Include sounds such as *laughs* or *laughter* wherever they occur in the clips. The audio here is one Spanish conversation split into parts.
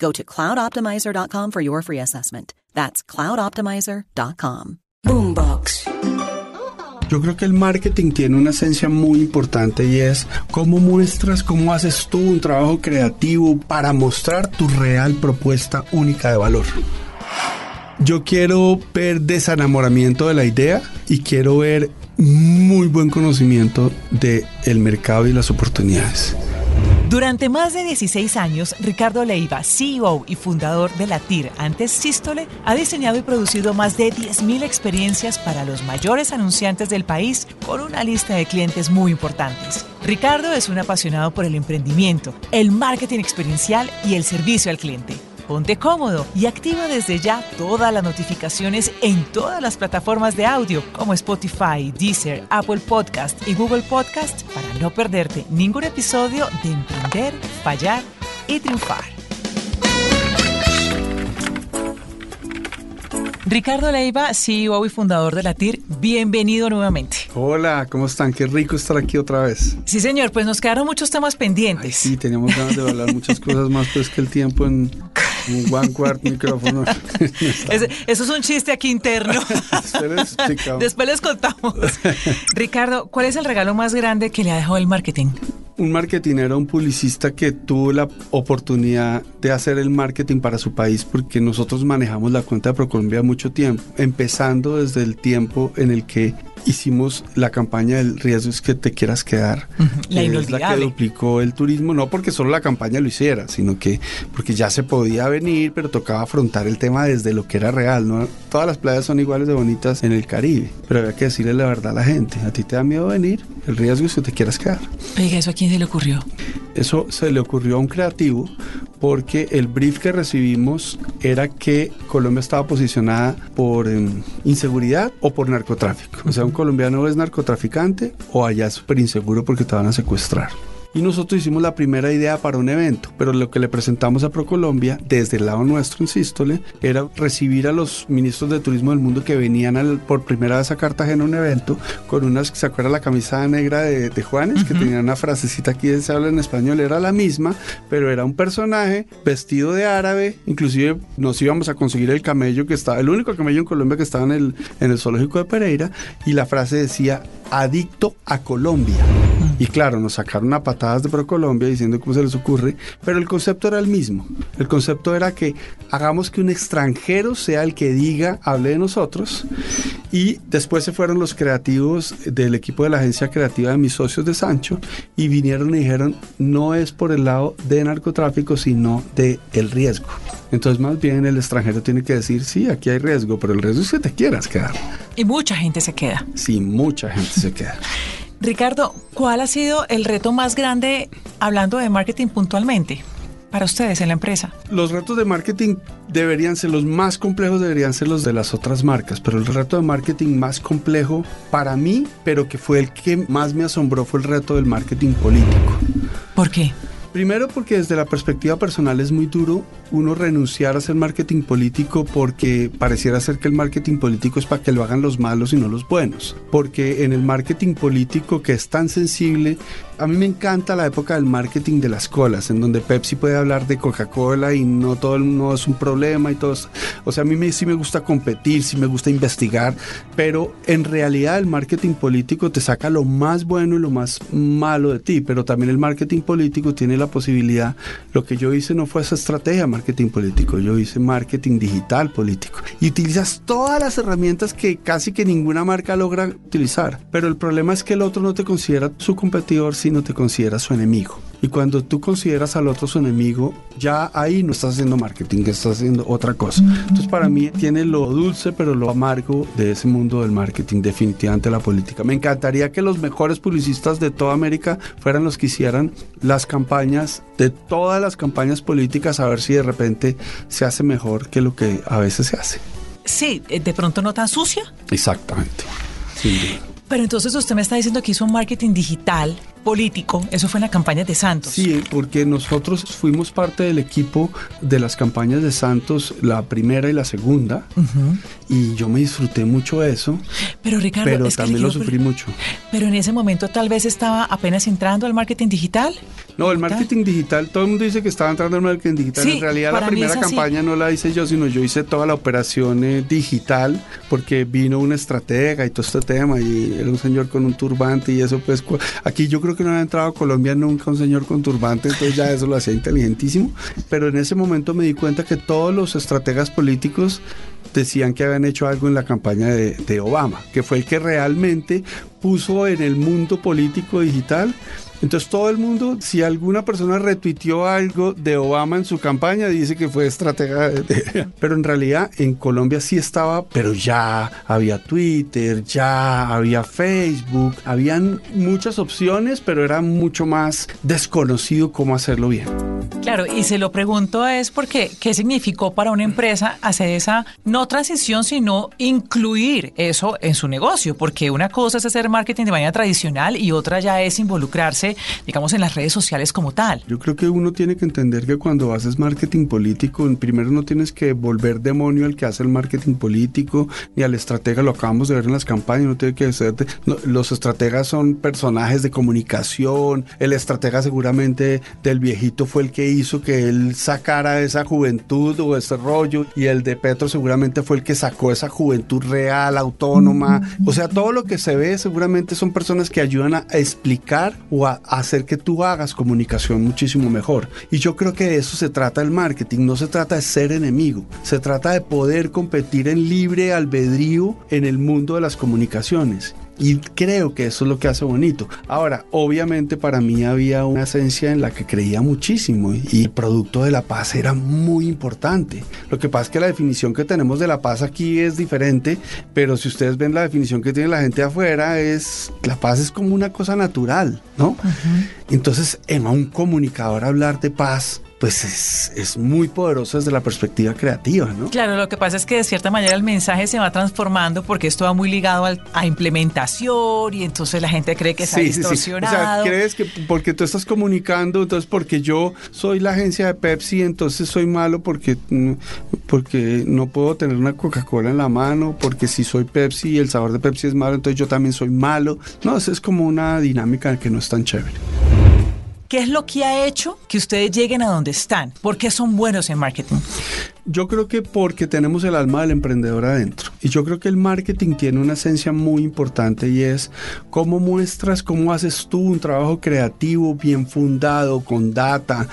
Go to cloudoptimizer.com for your free assessment. That's cloudoptimizer.com. Boombox. Yo creo que el marketing tiene una esencia muy importante y es cómo muestras, cómo haces tú un trabajo creativo para mostrar tu real propuesta única de valor. Yo quiero ver desenamoramiento de la idea y quiero ver muy buen conocimiento del el mercado y las oportunidades. Durante más de 16 años, Ricardo Leiva, CEO y fundador de Latir, antes Sístole, ha diseñado y producido más de 10.000 experiencias para los mayores anunciantes del país con una lista de clientes muy importantes. Ricardo es un apasionado por el emprendimiento, el marketing experiencial y el servicio al cliente. Ponte cómodo y activa desde ya todas las notificaciones en todas las plataformas de audio como Spotify, Deezer, Apple Podcast y Google Podcast para no perderte ningún episodio de Emprender, Fallar y Triunfar. Ricardo Leiva, CEO y fundador de Latir, bienvenido nuevamente. Hola, ¿cómo están? Qué rico estar aquí otra vez. Sí, señor, pues nos quedaron muchos temas pendientes. Ay, sí, teníamos ganas de hablar muchas cosas más, pues que el tiempo en *laughs* un one quart micrófono. *laughs* Ese- eso es un chiste aquí interno. *laughs* Después. Después les contamos. *laughs* Ricardo, ¿cuál es el regalo más grande que le ha dejado el marketing? un marketinero, un publicista que tuvo la oportunidad de hacer el marketing para su país porque nosotros manejamos la cuenta de Procolombia mucho tiempo, empezando desde el tiempo en el que hicimos la campaña del riesgo es que te quieras quedar. La que es la que duplicó el turismo, no porque solo la campaña lo hiciera, sino que porque ya se podía venir, pero tocaba afrontar el tema desde lo que era real, ¿no? Todas las playas son iguales de bonitas en el Caribe, pero había que decirle la verdad a la gente. A ti te da miedo venir, el riesgo es que te quieras quedar. Oiga, ¿eso a quién se le ocurrió? Eso se le ocurrió a un creativo porque el brief que recibimos era que Colombia estaba posicionada por em, inseguridad o por narcotráfico. O sea, un colombiano es narcotraficante o allá es súper inseguro porque te van a secuestrar. Y nosotros hicimos la primera idea para un evento, pero lo que le presentamos a ProColombia, desde el lado nuestro en Sístole, era recibir a los ministros de turismo del mundo que venían al- por primera vez a Cartagena a un evento con unas, ¿se acuerda la camisa negra de, de Juanes? Que tenía una frasecita aquí, se habla en español, era la misma, pero era un personaje vestido de árabe, inclusive nos íbamos a conseguir el camello que estaba, el único camello en Colombia que estaba en el, en el zoológico de Pereira, y la frase decía, adicto a Colombia. Y claro, nos sacaron a patadas de ProColombia diciendo cómo se les ocurre, pero el concepto era el mismo. El concepto era que hagamos que un extranjero sea el que diga, hable de nosotros. Y después se fueron los creativos del equipo de la agencia creativa de mis socios de Sancho y vinieron y dijeron, no es por el lado de narcotráfico, sino de el riesgo. Entonces más bien el extranjero tiene que decir, sí, aquí hay riesgo, pero el riesgo es que te quieras quedar. Y mucha gente se queda. Sí, mucha gente se queda. *laughs* Ricardo, ¿cuál ha sido el reto más grande hablando de marketing puntualmente para ustedes en la empresa? Los retos de marketing deberían ser los más complejos, deberían ser los de las otras marcas, pero el reto de marketing más complejo para mí, pero que fue el que más me asombró, fue el reto del marketing político. ¿Por qué? Primero porque desde la perspectiva personal es muy duro uno renunciar a hacer marketing político porque pareciera ser que el marketing político es para que lo hagan los malos y no los buenos. Porque en el marketing político que es tan sensible, a mí me encanta la época del marketing de las colas, en donde Pepsi puede hablar de Coca-Cola y no todo el- no es un problema y todo. O sea, a mí me, sí me gusta competir, sí me gusta investigar, pero en realidad el marketing político te saca lo más bueno y lo más malo de ti, pero también el marketing político tiene la posibilidad, lo que yo hice no fue esa estrategia marketing político, yo hice marketing digital político. Y utilizas todas las herramientas que casi que ninguna marca logra utilizar. Pero el problema es que el otro no te considera su competidor, sino te considera su enemigo. Y cuando tú consideras al otro su enemigo, ya ahí no estás haciendo marketing, estás haciendo otra cosa. Entonces para mí tiene lo dulce pero lo amargo de ese mundo del marketing, definitivamente la política. Me encantaría que los mejores publicistas de toda América fueran los que hicieran las campañas, de todas las campañas políticas, a ver si de repente se hace mejor que lo que a veces se hace. Sí, eh, de pronto no tan sucia. Exactamente. Pero entonces usted me está diciendo que hizo un marketing digital político, eso fue en la campaña de Santos. Sí, porque nosotros fuimos parte del equipo de las campañas de Santos, la primera y la segunda, y yo me disfruté mucho eso. Pero Ricardo, pero también lo sufrí mucho. Pero en ese momento tal vez estaba apenas entrando al marketing digital. No, el marketing digital, todo el mundo dice que estaba entrando al marketing digital. en realidad la primera campaña no la hice yo, sino yo hice toda la operación eh, digital, porque vino una estratega y todo este tema, y era un señor con un turbante y eso pues aquí yo creo que no había entrado a Colombia nunca un señor con turbante, entonces ya eso lo hacía inteligentísimo. Pero en ese momento me di cuenta que todos los estrategas políticos decían que habían hecho algo en la campaña de, de Obama, que fue el que realmente puso en el mundo político digital entonces todo el mundo, si alguna persona retuiteó algo de Obama en su campaña, dice que fue estratega. *laughs* Pero en realidad en Colombia sí estaba, pero ya había Twitter, ya había Facebook, habían muchas opciones, pero era mucho más desconocido cómo hacerlo bien. Claro, y se lo pregunto es porque, ¿qué significó para una empresa hacer esa no transición, sino incluir eso en su negocio? Porque una cosa es hacer marketing de manera tradicional y otra ya es involucrarse digamos, en las redes sociales como tal. Yo creo que uno tiene que entender que cuando haces marketing político, primero no tienes que volver demonio al que hace el marketing político, ni al estratega, lo acabamos de ver en las campañas, no tiene que ser... los estrategas son personajes de comunicación, el estratega seguramente del viejito fue el que hizo que él sacara esa juventud o ese rollo, y el de Petro seguramente fue el que sacó esa juventud real, autónoma, o sea, todo lo que se ve seguramente son personas que ayudan a explicar o a hacer que tú hagas comunicación muchísimo mejor. Y yo creo que de eso se trata el marketing, no se trata de ser enemigo, se trata de poder competir en libre albedrío en el mundo de las comunicaciones. Y creo que eso es lo que hace bonito. Ahora, obviamente para mí había una esencia en la que creía muchísimo y el producto de la paz era muy importante. Lo que pasa es que la definición que tenemos de la paz aquí es diferente, pero si ustedes ven la definición que tiene la gente afuera, es la paz es como una cosa natural, ¿no? Entonces, en un comunicador hablar de paz pues es, es, muy poderoso desde la perspectiva creativa, ¿no? Claro, lo que pasa es que de cierta manera el mensaje se va transformando porque esto va muy ligado a implementación y entonces la gente cree que está distorsionado. Sí, O sea, crees que porque tú estás comunicando, entonces porque yo soy la agencia de Pepsi, entonces soy malo porque, mm, porque no puedo tener una Coca-Cola en la mano, porque si soy Pepsi y el sabor de Pepsi es malo, entonces yo también soy malo. No, eso es como una dinámica que no es tan chévere. ¿Qué es lo que ha hecho que ustedes lleguen a donde están? ¿Por qué son buenos en marketing? Yo creo que porque tenemos el alma del emprendedor adentro. Y yo creo que el marketing tiene una esencia muy importante y es cómo muestras, cómo haces tú un trabajo creativo, bien fundado, con data,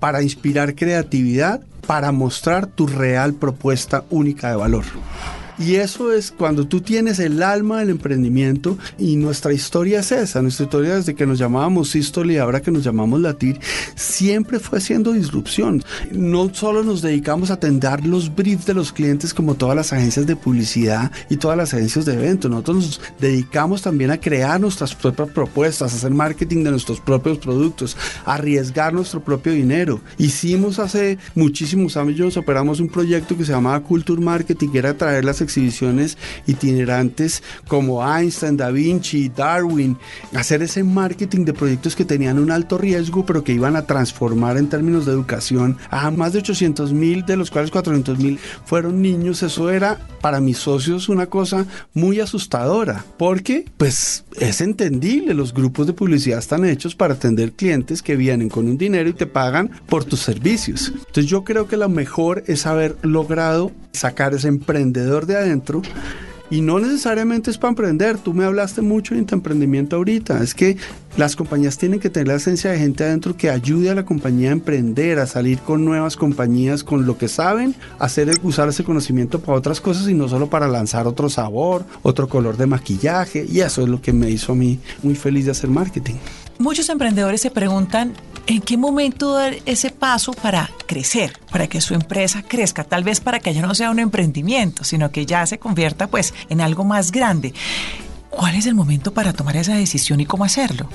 para inspirar creatividad, para mostrar tu real propuesta única de valor. Y eso es cuando tú tienes el alma del emprendimiento y nuestra historia es esa, nuestra historia desde que nos llamábamos Sistole y ahora que nos llamamos Latir, siempre fue haciendo disrupción. No solo nos dedicamos a atender los briefs de los clientes como todas las agencias de publicidad y todas las agencias de eventos, nosotros nos dedicamos también a crear nuestras propias propuestas, a hacer marketing de nuestros propios productos, a arriesgar nuestro propio dinero. Hicimos hace muchísimos años, operamos un proyecto que se llamaba Culture Marketing, que era traer las exhibiciones itinerantes como Einstein, Da Vinci, Darwin, hacer ese marketing de proyectos que tenían un alto riesgo, pero que iban a transformar en términos de educación a más de 800 mil, de los cuales 400 mil fueron niños. Eso era para mis socios una cosa muy asustadora, porque pues es entendible, los grupos de publicidad están hechos para atender clientes que vienen con un dinero y te pagan por tus servicios. Entonces yo creo que lo mejor es haber logrado sacar ese emprendedor de adentro Y no necesariamente es para emprender. Tú me hablaste mucho de emprendimiento ahorita. Es que las compañías tienen que tener la esencia de gente adentro que ayude a la compañía a emprender, a salir con nuevas compañías, con lo que saben, hacer usar ese conocimiento para otras cosas y no solo para lanzar otro sabor, otro color de maquillaje. Y eso es lo que me hizo a mí muy feliz de hacer marketing. Muchos emprendedores se preguntan en qué momento dar ese paso para crecer, para que su empresa crezca, tal vez para que ya no sea un emprendimiento, sino que ya se convierta pues en algo más grande. ¿Cuál es el momento para tomar esa decisión y cómo hacerlo?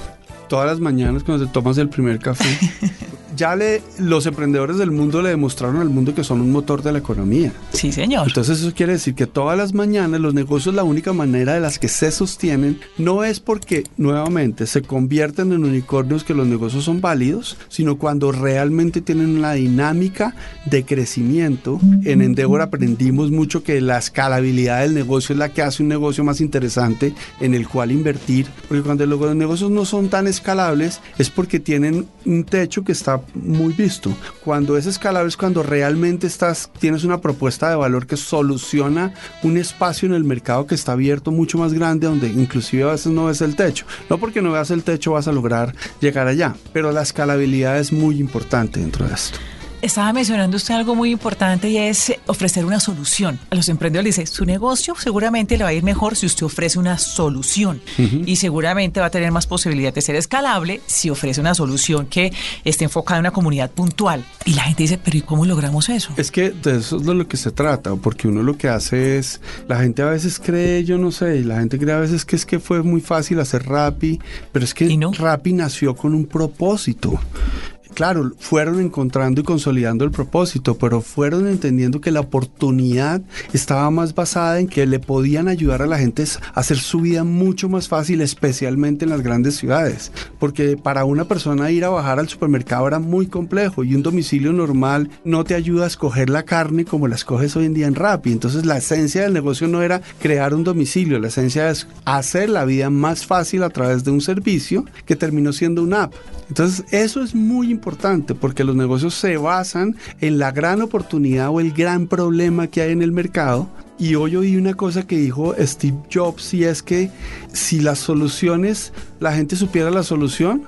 Todas las mañanas cuando te tomas el primer café. *laughs* ya le, los emprendedores del mundo le demostraron al mundo que son un motor de la economía. Sí, señor. Entonces eso quiere decir que todas las mañanas los negocios la única manera de las que se sostienen no es porque nuevamente se convierten en unicornios que los negocios son válidos, sino cuando realmente tienen una dinámica de crecimiento. En Endeavor aprendimos mucho que la escalabilidad del negocio es la que hace un negocio más interesante en el cual invertir, porque cuando los negocios no son tan escalables es porque tienen un techo que está muy visto. Cuando es escalable es cuando realmente estás, tienes una propuesta de valor que soluciona un espacio en el mercado que está abierto mucho más grande, donde inclusive a veces no ves el techo. No porque no veas el techo vas a lograr llegar allá, pero la escalabilidad es muy importante dentro de esto. Estaba mencionando usted algo muy importante y es ofrecer una solución. A los emprendedores dice, su negocio seguramente le va a ir mejor si usted ofrece una solución y seguramente va a tener más posibilidad de ser escalable si ofrece una solución que esté enfocada en una comunidad puntual. Y la gente dice, pero ¿y cómo logramos eso? Es que de eso es de lo que se trata, porque uno lo que hace es, la gente a veces cree, yo no sé, la gente cree a veces que es que fue muy fácil hacer Rappi, pero es que no? Rappi nació con un propósito claro, fueron encontrando y consolidando el propósito, pero fueron entendiendo que la oportunidad estaba más basada en que le podían ayudar a la gente a hacer su vida mucho más fácil, especialmente en las grandes ciudades. Porque para una persona ir a bajar al supermercado era muy complejo y un domicilio normal no te ayuda a escoger la carne como la escoges hoy en día en Rappi. Entonces la esencia del negocio no era crear un domicilio, la esencia es hacer la vida más fácil a través de un servicio que terminó siendo una app. Entonces eso es muy importante porque los negocios se basan en la gran oportunidad o el gran problema que hay en el mercado. Y hoy oí una cosa que dijo Steve Jobs y es que si las soluciones, la gente supiera la solución,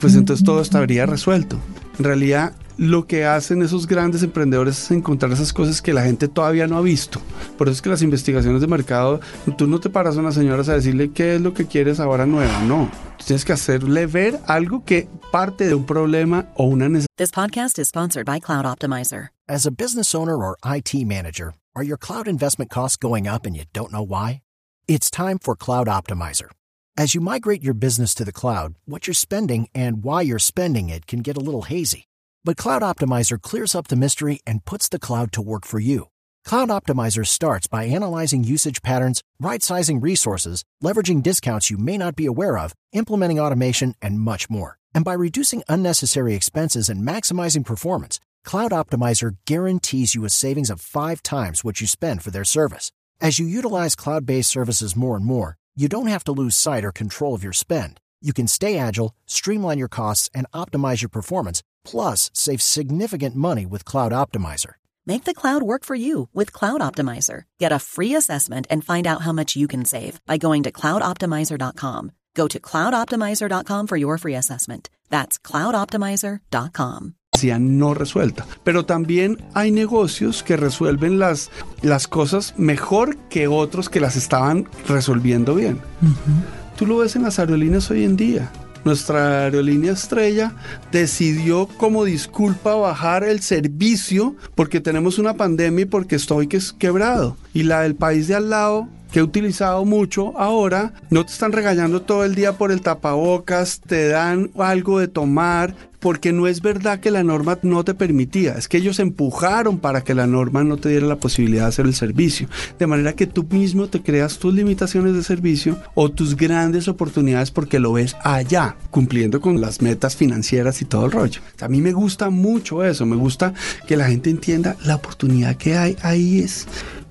pues entonces todo estaría resuelto. En realidad lo que hacen esos grandes emprendedores es encontrar esas cosas que la gente todavía no ha visto. Por eso es que las investigaciones de mercado, tú no te paras a una señora a decirle qué es lo que quieres ahora nuevo, no. Tienes que hacerle ver algo que parte de un problema o una necesidad. This podcast is sponsored by Cloud Optimizer. As a business owner or IT manager, are your cloud investment costs going up and you don't know why? It's time for Cloud Optimizer. As you migrate your business to the cloud, what you're spending and why you're spending it can get a little hazy. But Cloud Optimizer clears up the mystery and puts the cloud to work for you. Cloud Optimizer starts by analyzing usage patterns, right sizing resources, leveraging discounts you may not be aware of, implementing automation, and much more. And by reducing unnecessary expenses and maximizing performance, Cloud Optimizer guarantees you a savings of five times what you spend for their service. As you utilize cloud based services more and more, you don't have to lose sight or control of your spend. You can stay agile, streamline your costs, and optimize your performance Plus, save significant money with Cloud Optimizer. Make the cloud work for you with Cloud Optimizer. Get a free assessment and find out how much you can save by going to cloudoptimizer.com. Go to cloudoptimizer.com for your free assessment. That's cloudoptimizer.com. no resuelta. Pero también hay negocios que resuelven las, las cosas mejor que otros que las estaban resolviendo bien. Uh -huh. Tú lo ves en las aerolíneas hoy en día nuestra aerolínea estrella decidió como disculpa bajar el servicio porque tenemos una pandemia y porque estoy quebrado. Y la del país de al lado que he utilizado mucho ahora, no te están regañando todo el día por el tapabocas, te dan algo de tomar, porque no es verdad que la norma no te permitía, es que ellos empujaron para que la norma no te diera la posibilidad de hacer el servicio. De manera que tú mismo te creas tus limitaciones de servicio o tus grandes oportunidades porque lo ves allá, cumpliendo con las metas financieras y todo el rollo. A mí me gusta mucho eso, me gusta que la gente entienda la oportunidad que hay ahí es.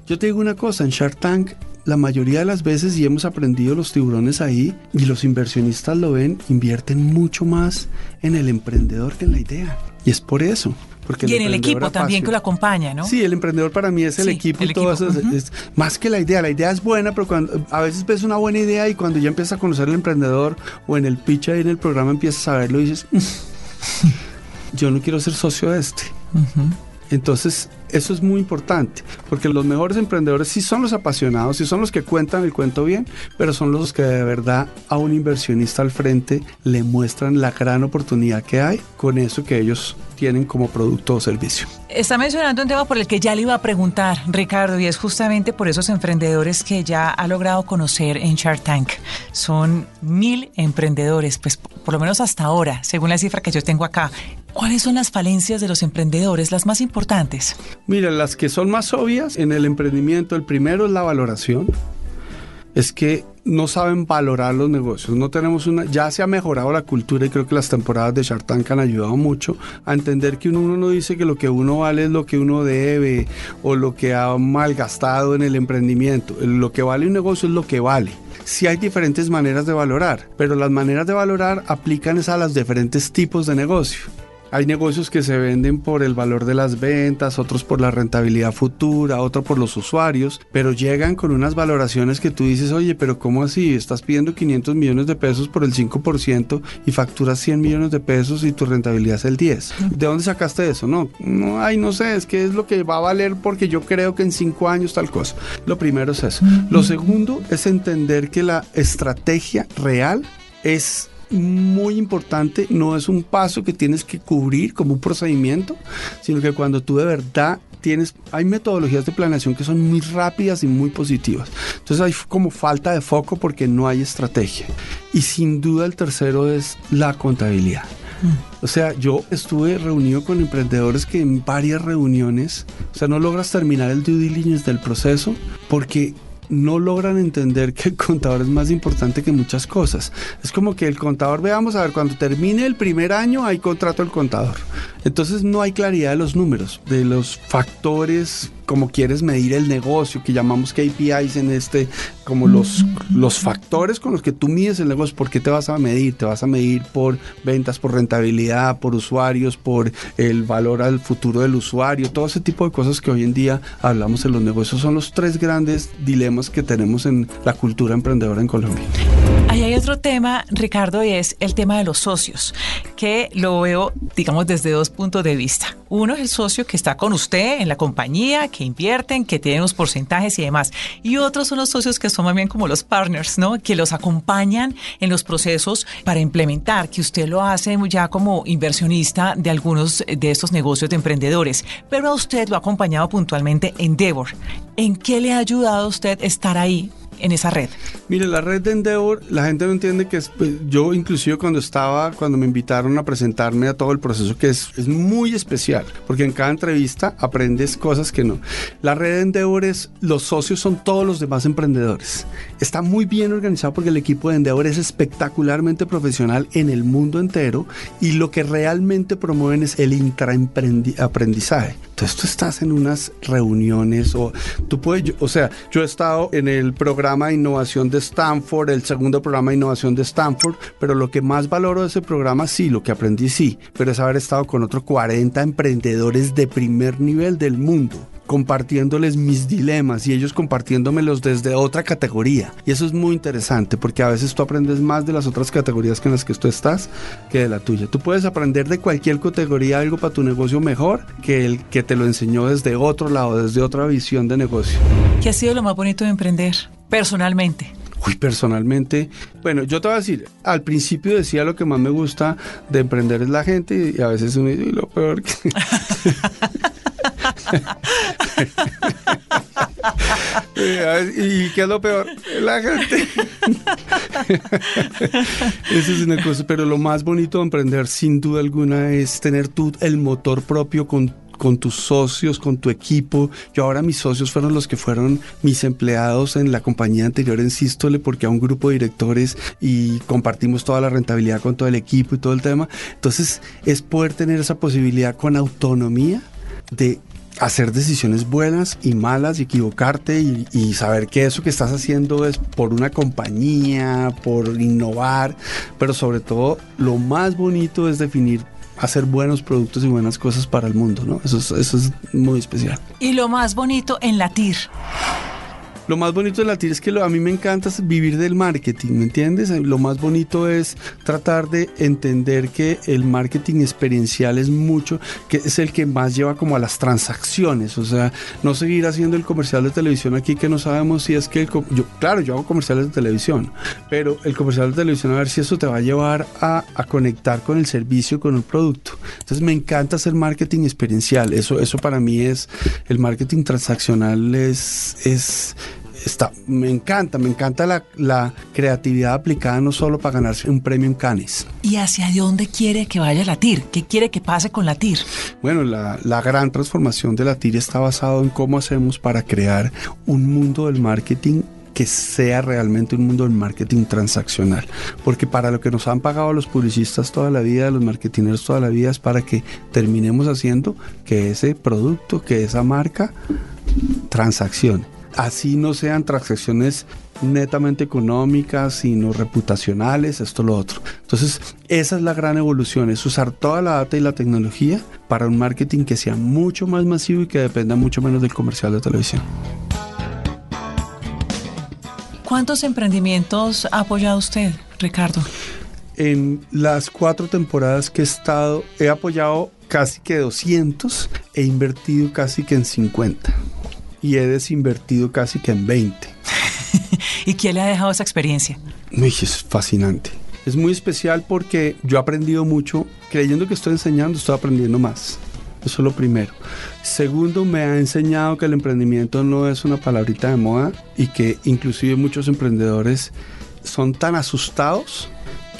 Yo te digo una cosa, en Shark Tank la mayoría de las veces, y hemos aprendido los tiburones ahí, y los inversionistas lo ven, invierten mucho más en el emprendedor que en la idea. Y es por eso, Porque y en el equipo también que lo acompaña, ¿no? Sí, el emprendedor para mí es el equipo y todo eso. es, más que la idea, la idea es buena, pero cuando a veces ves una buena idea y cuando ya empiezas a conocer al emprendedor o en el pitch ahí en el programa empiezas a verlo y dices, mm, yo no quiero ser socio de este. Entonces, eso es muy importante, porque los mejores emprendedores sí son los apasionados, sí son los que cuentan el cuento bien, pero son los que de verdad a un inversionista al frente le muestran la gran oportunidad que hay con eso que ellos tienen como producto o servicio. Está mencionando un tema por el que ya le iba a preguntar, Ricardo, y es justamente por esos emprendedores que ya ha logrado conocer en Shark Tank. Son mil emprendedores, pues por lo menos hasta ahora, según la cifra que yo tengo acá. ¿Cuáles son las falencias de los emprendedores, las más importantes? Mira, las que son más obvias en el emprendimiento, el primero es la valoración. Es que no saben valorar los negocios. No tenemos una, ya se ha mejorado la cultura y creo que las temporadas de Shark Tank han ayudado mucho a entender que uno, no dice que lo que uno vale es lo que uno debe o lo que ha malgastado en el emprendimiento. Lo que vale un negocio es lo que vale. Sí hay diferentes maneras de valorar, pero las maneras de valorar aplican a los diferentes tipos de negocio. Hay negocios que se venden por el valor de las ventas, otros por la rentabilidad futura, otro por los usuarios, pero llegan con unas valoraciones que tú dices, oye, pero ¿cómo así? Estás pidiendo 500 millones de pesos por el 5% y facturas 100 millones de pesos y tu rentabilidad es el 10. ¿De dónde sacaste eso? No, no, ay, no sé, es que es lo que va a valer porque yo creo que en 5 años tal cosa. Lo primero es eso. Lo segundo es entender que la estrategia real es muy importante, no es un paso que tienes que cubrir como un procedimiento, sino que cuando tú de verdad tienes, hay metodologías de planeación que son muy rápidas y muy positivas. Entonces hay como falta de foco porque no hay estrategia. Y sin duda el tercero es la contabilidad. O sea, yo estuve reunido con emprendedores que en varias reuniones, o sea, no logras terminar el due diligence del proceso porque no logran entender que el contador es más importante que muchas cosas. Es como que el contador, veamos a ver, cuando termine el primer año hay contrato del contador. Entonces no hay claridad de los números, de los factores como quieres medir el negocio, que llamamos KPIs en este, como los, los factores con los que tú mides el negocio, ¿por qué te vas a medir? Te vas a medir por ventas, por rentabilidad, por usuarios, por el valor al futuro del usuario, todo ese tipo de cosas que hoy en día hablamos en los negocios son los tres grandes dilemas que tenemos en la cultura emprendedora en Colombia. Ahí hay otro tema, Ricardo, y es el tema de los socios, que lo veo, digamos, desde dos puntos de vista. Uno es el socio que está con usted en la compañía, que invierten, que tienen unos porcentajes y demás. Y otros son los socios que son más bien como los partners, ¿no? Que los acompañan en los procesos para implementar, que usted lo hace ya como inversionista de algunos de estos negocios de emprendedores. Pero a usted lo ha acompañado puntualmente Endeavor. ¿En qué le ha ayudado a usted estar ahí en esa red? Mire, la red de Endeavor, la gente no entiende que es, pues, yo inclusive cuando estaba, cuando me invitaron a presentarme a todo el proceso, que es, muy especial, porque en cada entrevista aprendes cosas que no. La red de Endeavor es, los socios son todos los demás emprendedores. Está muy bien organizado porque el equipo de Endeavor es espectacularmente profesional en el mundo entero y lo que realmente promueven es el intraaprendizaje. Entonces tú estás en unas reuniones o tú puedes, o sea, yo he estado en el programa de innovación de Stanford, el segundo programa de innovación de Stanford, pero lo que más valoro de ese programa, sí, lo que aprendí, sí, pero es haber estado con otros 40 emprendedores de primer nivel del mundo compartiéndoles mis dilemas y ellos compartiéndomelos desde otra categoría. Y eso es muy interesante porque a veces tú aprendes más de las otras categorías que en las que tú estás que de la tuya. Tú puedes aprender de cualquier categoría algo para tu negocio mejor que el que te lo enseñó desde otro lado, desde otra visión de negocio. ¿Qué ha sido lo más bonito de emprender personalmente? Uy, personalmente, bueno, yo te voy a decir, al principio decía lo que más me gusta de emprender es la gente y a veces uno dice, lo peor que... *laughs* *laughs* ¿Y qué es lo peor? La gente. *laughs* Eso es una cosa, pero lo más bonito de emprender sin duda alguna es tener tú el motor propio con con tus socios, con tu equipo. Yo ahora mis socios fueron los que fueron mis empleados en la compañía anterior en Sístole porque a un grupo de directores y compartimos toda la rentabilidad con todo el equipo y todo el tema. Entonces es poder tener esa posibilidad con autonomía de hacer decisiones buenas y malas y equivocarte y, saber que eso que estás haciendo es por una compañía, por innovar, pero sobre todo lo más bonito es definir hacer buenos productos y buenas cosas para el mundo, ¿no? Eso es, eso es muy especial. Y lo más bonito en la TIR. Lo más bonito de la TIR es que lo, a mí me encanta vivir del marketing, ¿me entiendes? Lo más bonito es tratar de entender que el marketing experiencial es mucho, que es el que más lleva como a las transacciones, o sea, no seguir haciendo el comercial de televisión aquí que no sabemos si es que, el, yo, claro, yo hago comerciales de televisión, pero el comercial de televisión a ver si eso te va a llevar a, a conectar con el servicio, con el producto. Entonces me encanta hacer marketing experiencial, eso, eso para mí es, el marketing transaccional es, es está, me encanta, me encanta la, creatividad aplicada no solo para ganarse un premio en Cannes. ¿Y hacia dónde quiere que vaya la TIR? ¿Qué quiere que pase con la TIR? Bueno, la, la gran transformación de la TIR está basado en cómo hacemos para crear un mundo del marketing que sea realmente un mundo del marketing transaccional. Porque para lo que nos han pagado los publicistas toda la vida, los marketineros toda la vida, es para que terminemos haciendo que ese producto, que esa marca transaccione así no sean transacciones netamente económicas, sino reputacionales, esto lo otro. Entonces, esa es la gran evolución, es usar toda la data y la tecnología para un marketing que sea mucho más masivo y que dependa mucho menos del comercial de televisión. ¿Cuántos emprendimientos ha apoyado usted, Ricardo? En las cuatro temporadas que he estado, he apoyado casi que 200 e invertido casi que en 50 y he desinvertido casi que en 20. *laughs* ¿Y quién le ha dejado esa experiencia? es fascinante. Es muy especial porque yo he aprendido mucho, creyendo que estoy enseñando, estoy aprendiendo más. Eso es lo primero. Segundo, me ha enseñado que el emprendimiento no es una palabrita de moda y que inclusive muchos emprendedores son tan asustados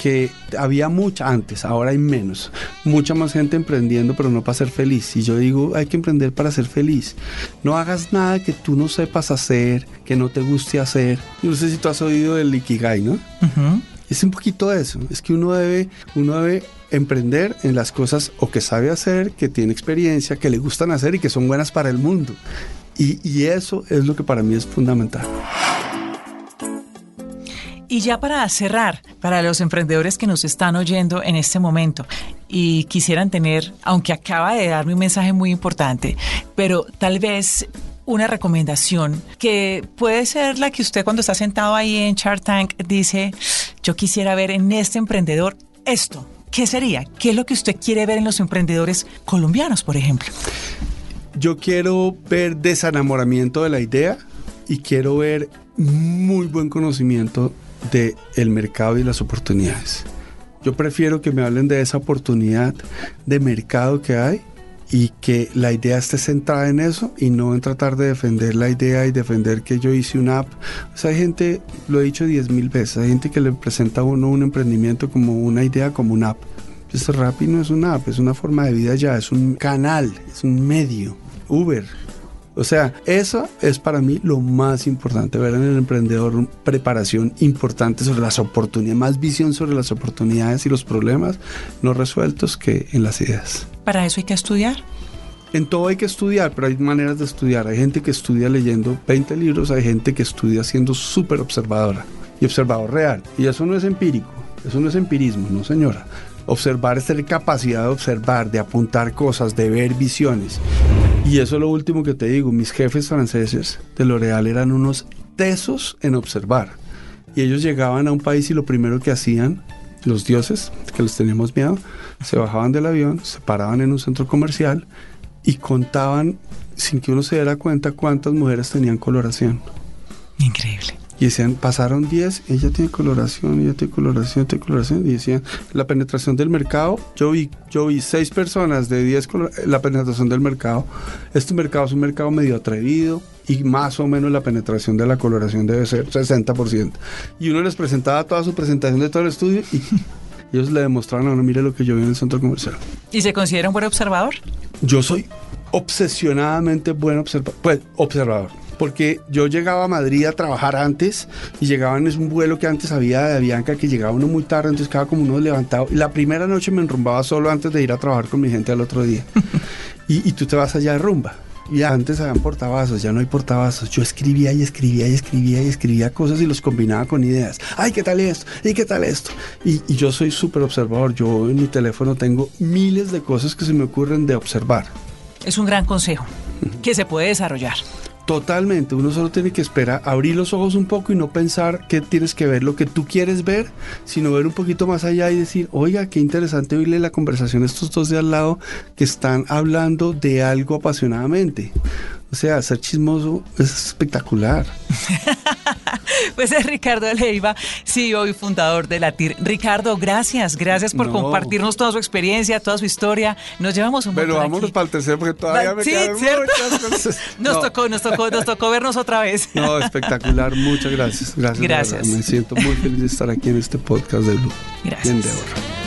que había mucha antes, ahora hay menos. Mucha más gente emprendiendo, pero no para ser feliz. Y yo digo, hay que emprender para ser feliz. No hagas nada que tú no sepas hacer, que no te guste hacer. Yo no sé si tú has oído del Ikigai, ¿no? Es un poquito eso. Es que uno debe, uno debe emprender en las cosas o que sabe hacer, que tiene experiencia, que le gustan hacer y que son buenas para el mundo. Y, y eso es lo que para mí es fundamental. Y ya para cerrar, para los emprendedores que nos están oyendo en este momento y quisieran tener, aunque acaba de darme un mensaje muy importante, pero tal vez una recomendación que puede ser la que usted cuando está sentado ahí en Shark Tank dice, yo quisiera ver en este emprendedor esto. ¿Qué sería? ¿Qué es lo que usted quiere ver en los emprendedores colombianos, por ejemplo? Yo quiero ver desenamoramiento de la idea y quiero ver muy buen conocimiento de el mercado y las oportunidades. Yo prefiero que me hablen de esa oportunidad de mercado que hay y que la idea esté centrada en eso y no en tratar de defender la idea y defender que yo hice una app. O sea, hay gente, lo he dicho diez mil veces, hay gente que le presenta a uno un emprendimiento como una idea, como una app. Este Rappi no es una app, es una forma de vida ya, es un canal, es un medio. Uber, o sea, eso es para mí lo más importante, ver en el emprendedor preparación importante sobre las oportunidades, más visión sobre las oportunidades y los problemas no resueltos que en las ideas. ¿Para eso hay que estudiar? En todo hay que estudiar, pero hay maneras de estudiar. Hay gente que estudia leyendo 20 libros, hay gente que estudia siendo súper observadora y observador real. Y eso no es empírico, eso no es empirismo, no señora. Observar es tener capacidad de observar, de apuntar cosas, de ver visiones. Y eso es lo último que te digo. Mis jefes franceses de L'Oréal eran unos tesos en observar. Y ellos llegaban a un país y lo primero que hacían, los dioses, que les teníamos miedo, se bajaban del avión, se paraban en un centro comercial y contaban, sin que uno se diera cuenta, cuántas mujeres tenían coloración. Increíble. Y decían, pasaron 10, ella tiene coloración, ella tiene coloración, tiene coloración. Y decían, la penetración del mercado, yo vi, yo vi 6 personas de 10, la penetración del mercado. Este mercado es un mercado medio atrevido y más o menos la penetración de la coloración debe ser 60%. Y uno les presentaba toda su presentación de todo el estudio y *laughs* ellos le demostraron a uno, mire lo que yo vi en el centro comercial. ¿Y se considera un buen observador? Yo soy obsesionadamente buen observador. Pues, observador porque yo llegaba a Madrid a trabajar antes y llegaba en un vuelo que antes había de Avianca que llegaba uno muy tarde, entonces quedaba como uno levantado. Y la primera noche me enrumbaba solo antes de ir a trabajar con mi gente al otro día. *laughs* y, tú te vas allá de rumba. Y antes habían portavasos, ya no hay portavasos. Yo escribía y escribía y escribía y escribía cosas y los combinaba con ideas. ¡Ay, qué tal esto! ¿Y qué tal esto? Y, y yo soy súper observador. Yo en mi teléfono tengo miles de cosas que se me ocurren de observar. Es un gran consejo que se puede desarrollar. Totalmente, uno solo tiene que esperar, abrir los ojos un poco y no pensar que tienes que ver lo que tú quieres ver, sino ver un poquito más allá y decir, oiga, qué interesante oírle la conversación a estos dos de al lado que están hablando de algo apasionadamente. O sea, ser chismoso es espectacular. *laughs* *laughs* pues es Ricardo Leiva, CEO y fundador de Latir. Ricardo, gracias, gracias por No. compartirnos toda su experiencia, toda su historia. Nos llevamos un Pero vámonos aquí. para el tercero porque todavía me sí, quedan ¿cierto? muchas *laughs* cosas. Nos No. tocó, nos tocó, nos tocó vernos otra vez. No, espectacular, muchas gracias. Gracias. de Gracias. Me siento muy feliz de estar aquí en este podcast de Blue. Gracias. Endeavor.